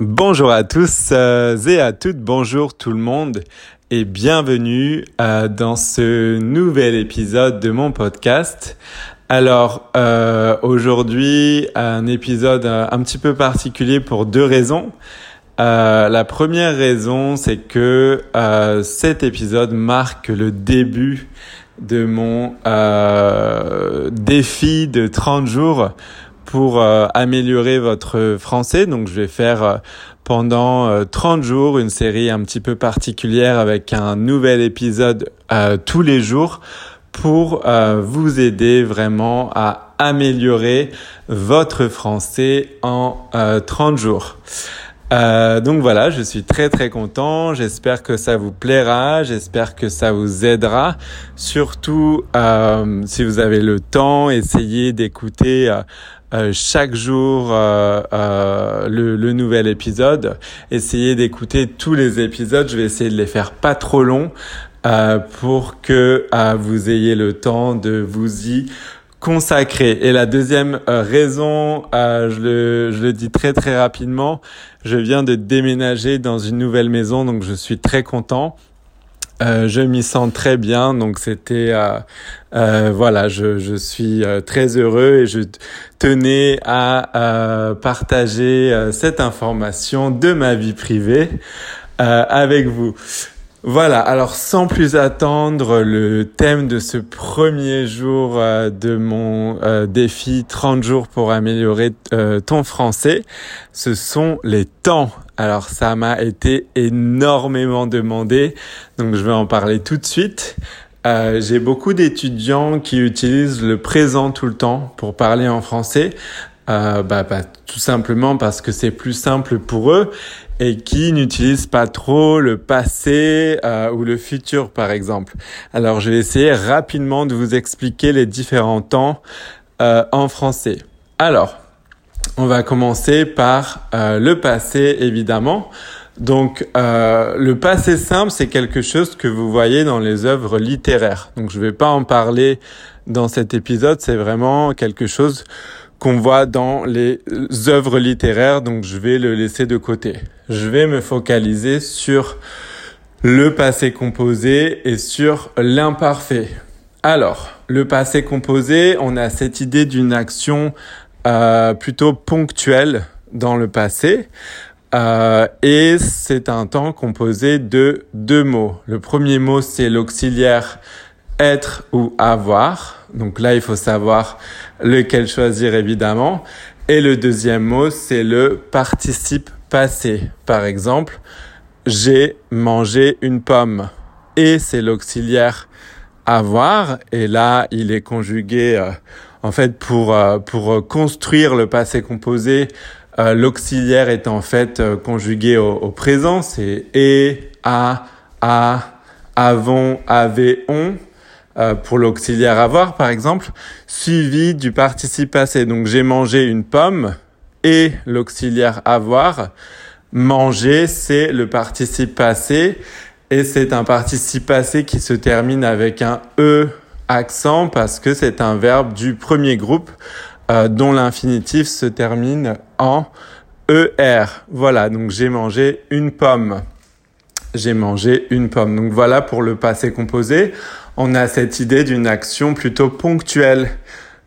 Bonjour à tous euh, et à toutes, bonjour tout le monde et bienvenue euh, dans ce nouvel épisode de mon podcast. Alors euh, aujourd'hui un épisode un petit peu particulier pour deux raisons. la première raison c'est que cet épisode marque le début de mon défi de 30 jours pour euh, améliorer votre français. Donc je vais faire euh, pendant 30 euh, jours une série un petit peu particulière avec un nouvel épisode tous les jours pour vous aider vraiment à améliorer votre français en 30 jours. Euh, donc voilà, je suis très très content. J'espère que ça vous plaira. J'espère que ça vous aidera. Surtout euh, si vous avez le temps, essayez d'écouter euh, euh chaque jour euh, euh, le, le, nouvel épisode. Essayez d'écouter tous les épisodes. Je vais essayer de les faire pas trop longs pour que vous ayez le temps de vous y consacré. Et la deuxième euh, raison, euh, je, le, je le dis très très rapidement, je viens de déménager dans une nouvelle maison, donc je suis très content. Euh, je m'y sens très bien, donc c'était euh, voilà, je, je suis très heureux et je tenais à partager cette information de ma vie privée avec vous. Voilà, alors sans plus attendre, le thème de ce premier jour euh, de mon euh, défi 30 jours pour améliorer euh, ton français, ce sont les temps. Alors ça m'a été énormément demandé, donc je vais en parler tout de suite. J'ai beaucoup d'étudiants qui utilisent le présent tout le temps pour parler en français. bah, bah, tout simplement parce que c'est plus simple pour eux et qui n'utilisent pas trop le passé euh, ou le futur par exemple. Alors je vais essayer rapidement de vous expliquer les différents temps euh, en français. Alors, on va commencer par euh, le passé évidemment. Donc le passé simple, c'est quelque chose que vous voyez dans les œuvres littéraires. Donc je ne vais pas en parler dans cet épisode, c'est vraiment quelque chose qu'on voit dans les œuvres littéraires, donc je vais le laisser de côté. Je vais me focaliser sur le passé composé et sur l'imparfait. Alors, le passé composé, on a cette idée d'une action euh, plutôt ponctuelle dans le passé. Euh, et c'est un temps composé de deux mots. Le premier mot, c'est l'auxiliaire être ou avoir. Donc là, il faut savoir lequel choisir évidemment. Et le deuxième mot, c'est le participe passé. Par exemple, j'ai mangé une pomme. Et c'est l'auxiliaire avoir. Et là, il est conjugué, euh, en fait, pour, euh, pour construire le passé composé, euh, l'auxiliaire est en fait conjugué au, au présent. C'est et, a, a, avons, avait, on. Euh, pour l'auxiliaire avoir par exemple, suivi du participe passé. Donc j'ai mangé une pomme et l'auxiliaire avoir. Manger, c'est le participe passé et c'est un participe passé qui se termine avec un E accent parce que c'est un verbe du premier groupe euh, dont l'infinitif se termine en ER. Voilà, donc j'ai mangé une pomme. J'ai mangé une pomme. Donc voilà pour le passé composé on a cette idée d'une action plutôt ponctuelle.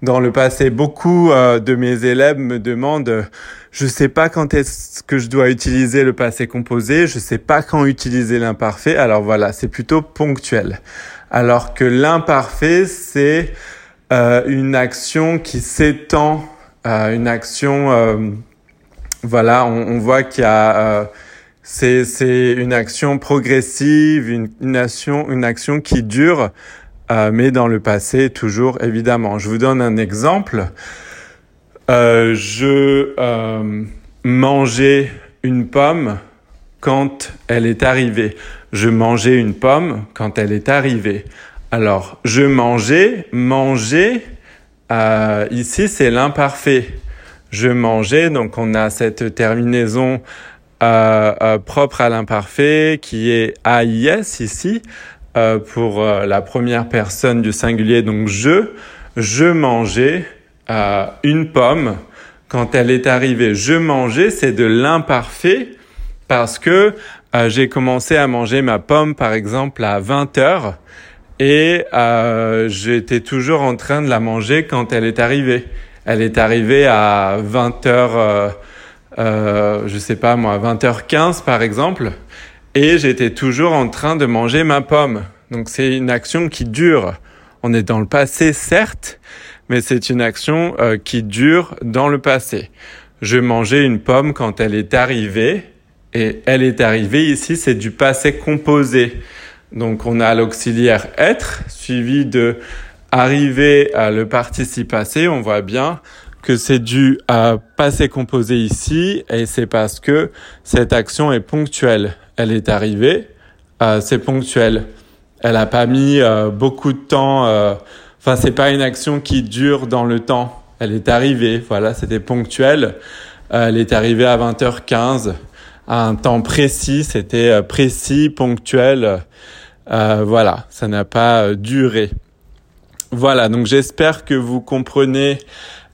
Dans le passé, beaucoup euh, de mes élèves me demandent je sais pas quand est-ce que je dois utiliser le passé composé, je sais pas quand utiliser l'imparfait. Alors voilà, c'est plutôt ponctuel. Alors que l'imparfait, c'est euh, une action qui s'étend, euh, une action, voilà, on, voit qu'il y a c'est, une action progressive, une, action, une action qui dure, euh, mais dans le passé toujours évidemment. Je vous donne un exemple. Euh, je euh, mangeais une pomme quand elle est arrivée. Je mangeais une pomme quand elle est arrivée. Alors, je mangeais, manger, euh, ici c'est l'imparfait. Je mangeais, donc on a cette terminaison euh, euh, propre à l'imparfait qui est AIS ici euh, pour la première personne du singulier. Donc je, je mangeais une pomme quand elle est arrivée. Je mangeais, c'est de l'imparfait parce que euh, j'ai commencé à manger ma pomme, par exemple, à 20 heures et euh, j'étais toujours en train de la manger quand elle est arrivée. Elle est arrivée à 20 heures, euh, euh, je sais pas moi, 20h15 par exemple, et j'étais toujours en train de manger ma pomme. Donc c'est une action qui dure. On est dans le passé, certes, mais c'est une action euh, qui dure dans le passé. Je mangeais une pomme quand elle est arrivée, et elle est arrivée ici, c'est du passé composé. Donc on a l'auxiliaire être suivi de arriver à le participe passé. On voit bien que c'est du à passé composé ici et c'est parce que cette action est ponctuelle. Elle est arrivée, euh, c'est ponctuel. Elle a pas mis euh, beaucoup de temps. Euh, enfin, c'est pas une action qui dure dans le temps. Elle est arrivée. Voilà, c'était ponctuel. Euh, elle est arrivée à 20h15 à un temps précis. C'était euh, précis, ponctuel. Voilà, ça n'a pas duré. Voilà, donc j'espère que vous comprenez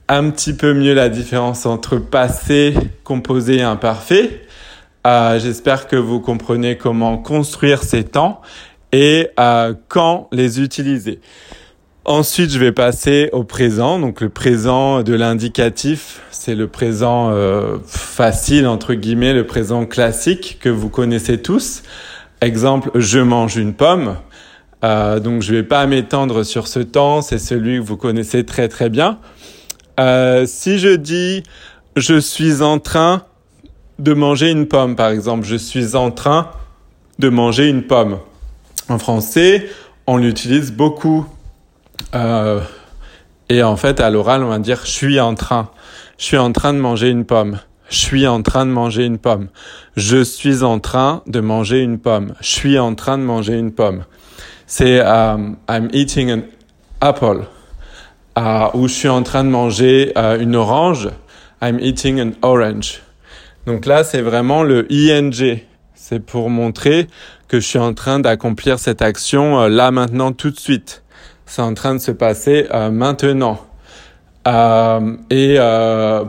un petit peu mieux la différence entre passé, composé et imparfait. Euh, j'espère que vous comprenez comment construire ces temps et euh, quand les utiliser. Ensuite, je vais passer au présent. Donc le présent de l'indicatif, c'est le présent euh, facile, entre guillemets, le présent classique que vous connaissez tous. Exemple, je mange une pomme. Donc je vais pas m'étendre sur ce temps, c'est celui que vous connaissez très très bien. Si je dis je suis en train de manger une pomme, par exemple, je suis en train de manger une pomme. En français, on l'utilise beaucoup. Euh, et en fait, à l'oral, on va dire je suis en train. Je suis en train de manger une pomme. Je suis en train de manger une pomme. Je suis en train de manger une pomme. Je suis en train de manger une pomme. C'est um, I'm eating an apple. Uh, ou je suis en train de manger une orange. I'm eating an orange. Donc là, c'est vraiment le ing. C'est pour montrer que je suis en train d'accomplir cette action euh, là, maintenant, tout de suite. C'est en train de se passer euh, maintenant. Euh, et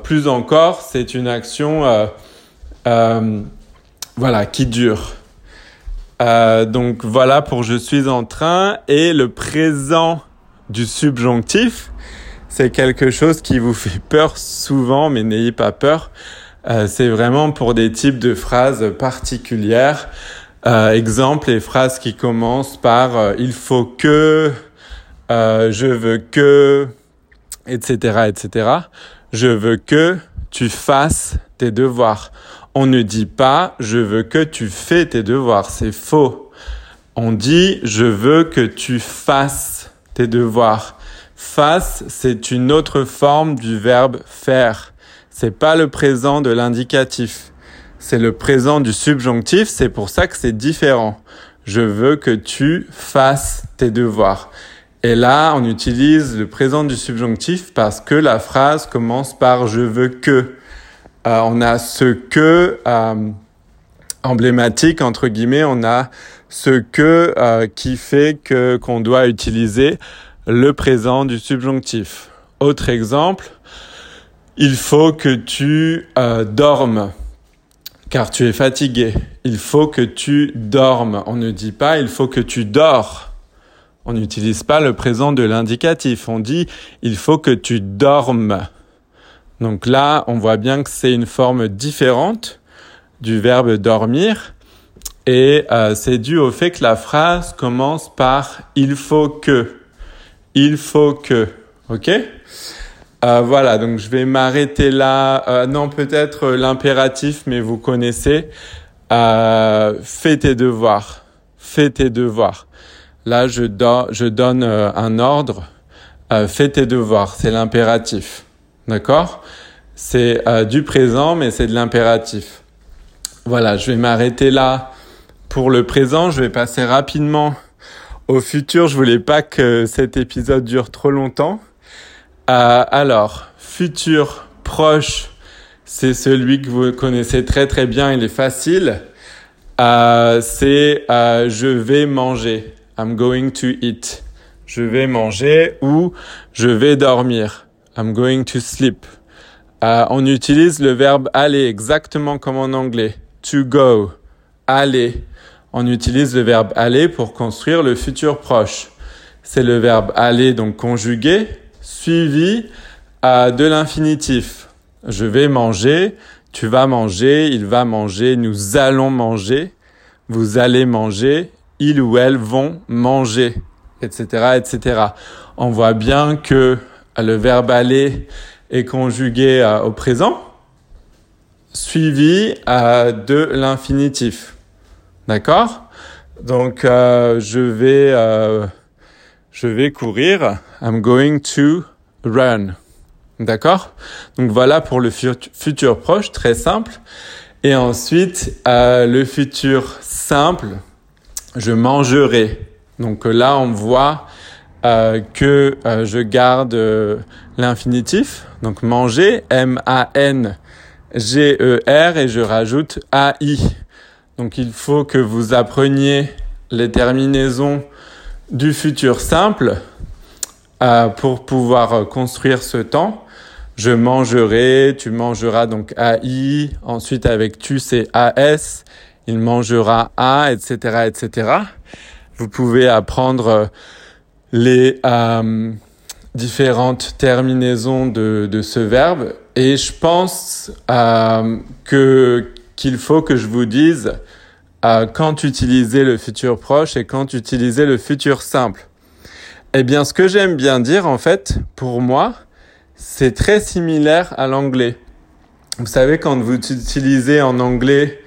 plus encore, c'est une action voilà, qui dure. Donc voilà pour je suis en train. Et le présent du subjonctif, c'est quelque chose qui vous fait peur souvent, mais n'ayez pas peur. Euh, c'est vraiment pour des types de phrases particulières. Euh, exemple, les phrases qui commencent par euh, il faut que, euh, je veux que, etc., etc. Je veux que tu fasses tes devoirs. On ne dit pas je veux que tu fais tes devoirs, c'est faux. On dit je veux que tu fasses tes devoirs. Fasse, c'est une autre forme du verbe faire. C'est pas le présent de l'indicatif. C'est le présent du subjonctif, c'est pour ça que c'est différent. Je veux que tu fasses tes devoirs. Et là, on utilise le présent du subjonctif parce que la phrase commence par je veux que. Euh, on a ce que euh, emblématique entre guillemets, on a ce que euh, qui fait que qu'on doit utiliser le présent du subjonctif. Autre exemple, il faut que tu euh, dormes car tu es fatigué. Il faut que tu dormes. On ne dit pas il faut que tu dors. On n'utilise pas le présent de l'indicatif. On dit il faut que tu dormes. Donc là, on voit bien que c'est une forme différente du verbe dormir. Et euh, c'est dû au fait que la phrase commence par il faut que. Il faut que. OK? Euh, Voilà, donc je vais m'arrêter là. Euh, non, peut-être l'impératif, mais vous connaissez. Euh, fais tes devoirs. Fais tes devoirs. Là, je, je donne un ordre. fais tes devoirs. C'est l'impératif. D'accord? C'est euh, du présent, mais c'est de l'impératif. Voilà, je vais m'arrêter là pour le présent. Je vais passer rapidement au futur. Je voulais pas que cet épisode dure trop longtemps. Euh, alors, futur proche, c'est celui que vous connaissez très très bien. Il est facile. Euh, c'est euh, je vais manger. I'm going to eat. Je vais manger ou je vais dormir. I'm going to sleep. Euh, on utilise le verbe aller exactement comme en anglais. To go. Aller. On utilise le verbe aller pour construire le futur proche. C'est le verbe aller donc conjugué suivi euh, de l'infinitif. Je vais manger, tu vas manger, il va manger, nous allons manger, vous allez manger, ils ou elles vont manger, etc., etc. On voit bien que le verbe aller est conjugué euh, au présent, suivi euh, de l'infinitif. D'accord? Donc, euh, je vais, je vais courir. I'm going to run. D'accord? Donc voilà pour le futur proche, très simple. Et ensuite, le futur simple, je mangerai. Donc là, on voit euh, que euh, je garde euh, l'infinitif, donc manger, M-A-N-G-E-R, et je rajoute A-I. Donc il faut que vous appreniez les terminaisons du futur simple pour pouvoir construire ce temps. Je mangerai, tu mangeras donc AI, ensuite avec tu c'est AS, il mangera A, etc., etc. Vous pouvez apprendre les euh, différentes terminaisons de, de, ce verbe et je pense euh, que qu'il faut que je vous dise quand utiliser le futur proche et quand utiliser le futur simple. Eh bien, ce que j'aime bien dire, en fait, pour moi, c'est très similaire à l'anglais. Vous savez, quand vous utilisez en anglais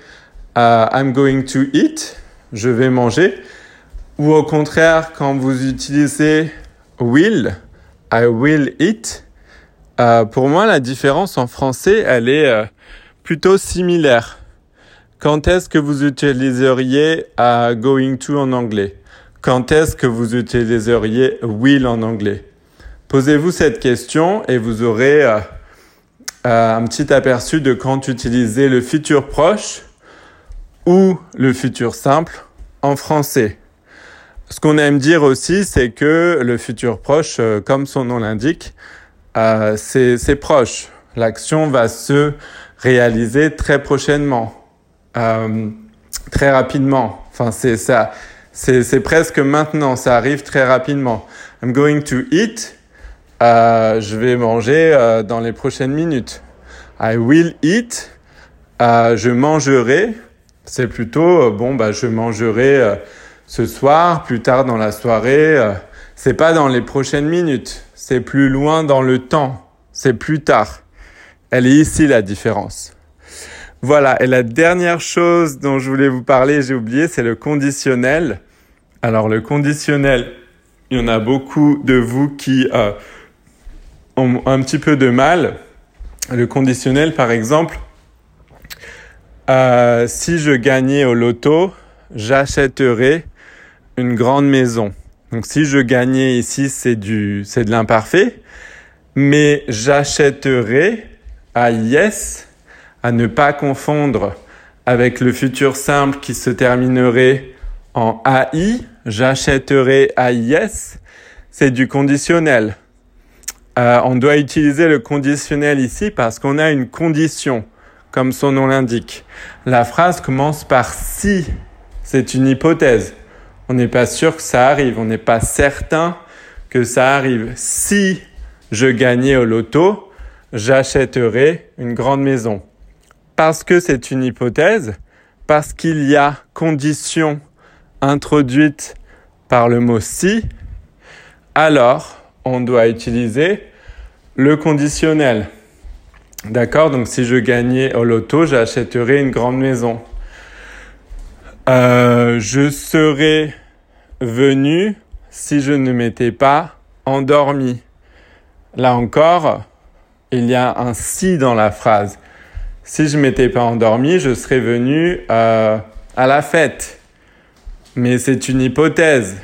euh, I'm going to eat, je vais manger, ou au contraire, quand vous utilisez will, I will eat, euh, pour moi, la différence en français, elle est euh, plutôt similaire. Quand est-ce que vous utiliseriez uh, going to en anglais? Quand est-ce que vous utiliseriez will en anglais? Posez-vous cette question et vous aurez euh, un petit aperçu de quand utiliser le futur proche ou le futur simple en français. Ce qu'on aime dire aussi, c'est que le futur proche, euh, comme son nom l'indique, euh, c'est proche. L'action va se réaliser très prochainement, euh, très rapidement. Enfin, c'est ça, c'est presque maintenant. Ça arrive très rapidement. I'm going to eat. Euh, je vais manger euh, dans les prochaines minutes. I will eat. Euh, je mangerai. C'est plutôt bon. Bah, je mangerai ce soir, plus tard dans la soirée. Euh, c'est pas dans les prochaines minutes, c'est plus loin dans le temps, c'est plus tard. Elle est ici la différence. Voilà, et la dernière chose dont je voulais vous parler, j'ai oublié, c'est le conditionnel. Alors le conditionnel, il y en a beaucoup de vous qui euh, ont un petit peu de mal. Le conditionnel, par exemple, euh, si je gagnais au loto, j'achèterais une grande maison. Donc si je gagnais ici, c'est du, c'est de l'imparfait. Mais j'achèterai à yes, à ne pas confondre avec le futur simple qui se terminerait en AI. J'achèterai yes, c'est du conditionnel. Euh, on doit utiliser le conditionnel ici parce qu'on a une condition, comme son nom l'indique. La phrase commence par si. C'est une hypothèse on n'est pas sûr que ça arrive, on n'est pas certain que ça arrive. Si je gagnais au loto, j'achèterais une grande maison. Parce que c'est une hypothèse, parce qu'il y a condition introduite par le mot si, alors on doit utiliser le conditionnel. D'accord? Donc si je gagnais au loto, j'achèterais une grande maison. Euh, je serais venu si je ne m'étais pas endormi. Là encore, il y a un si dans la phrase. Si je m'étais pas endormi, je serais venu euh, à la fête. Mais c'est une hypothèse.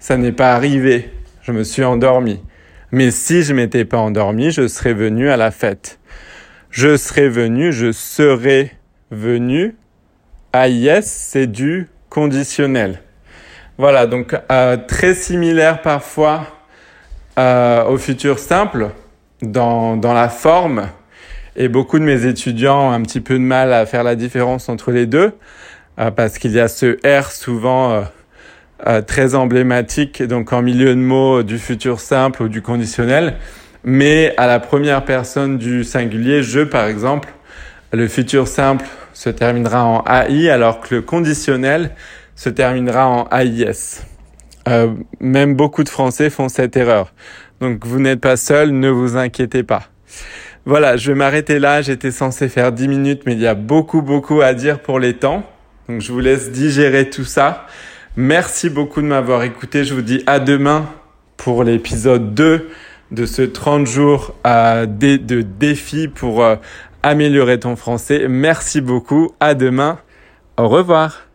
Ça n'est pas arrivé. Je me suis endormi. Mais si je m'étais pas endormi, je serais venu à la fête. Je serais venu, je serais venu yes, c'est du conditionnel. Voilà, donc euh, très similaire parfois euh, au futur simple dans, dans la forme Et beaucoup de mes étudiants ont un petit peu de mal à faire la différence entre les deux, euh, parce qu'il y a ce R souvent euh, euh, très emblématique, donc en milieu de mots du futur simple ou du conditionnel. Mais à la première personne du singulier, je par exemple, le futur simple se terminera en AI, alors que le conditionnel se terminera en AIS. Euh, même beaucoup de Français font cette erreur. Donc vous n'êtes pas seul, ne vous inquiétez pas. Voilà, je vais m'arrêter là. J'étais censé faire 10 minutes, mais il y a beaucoup, beaucoup à dire pour les temps. Donc je vous laisse digérer tout ça. Merci beaucoup de m'avoir écouté. Je vous dis à demain pour l'épisode 2 de ce 30 jours de défi pour euh, améliorer ton français. Merci beaucoup. À demain. Au revoir.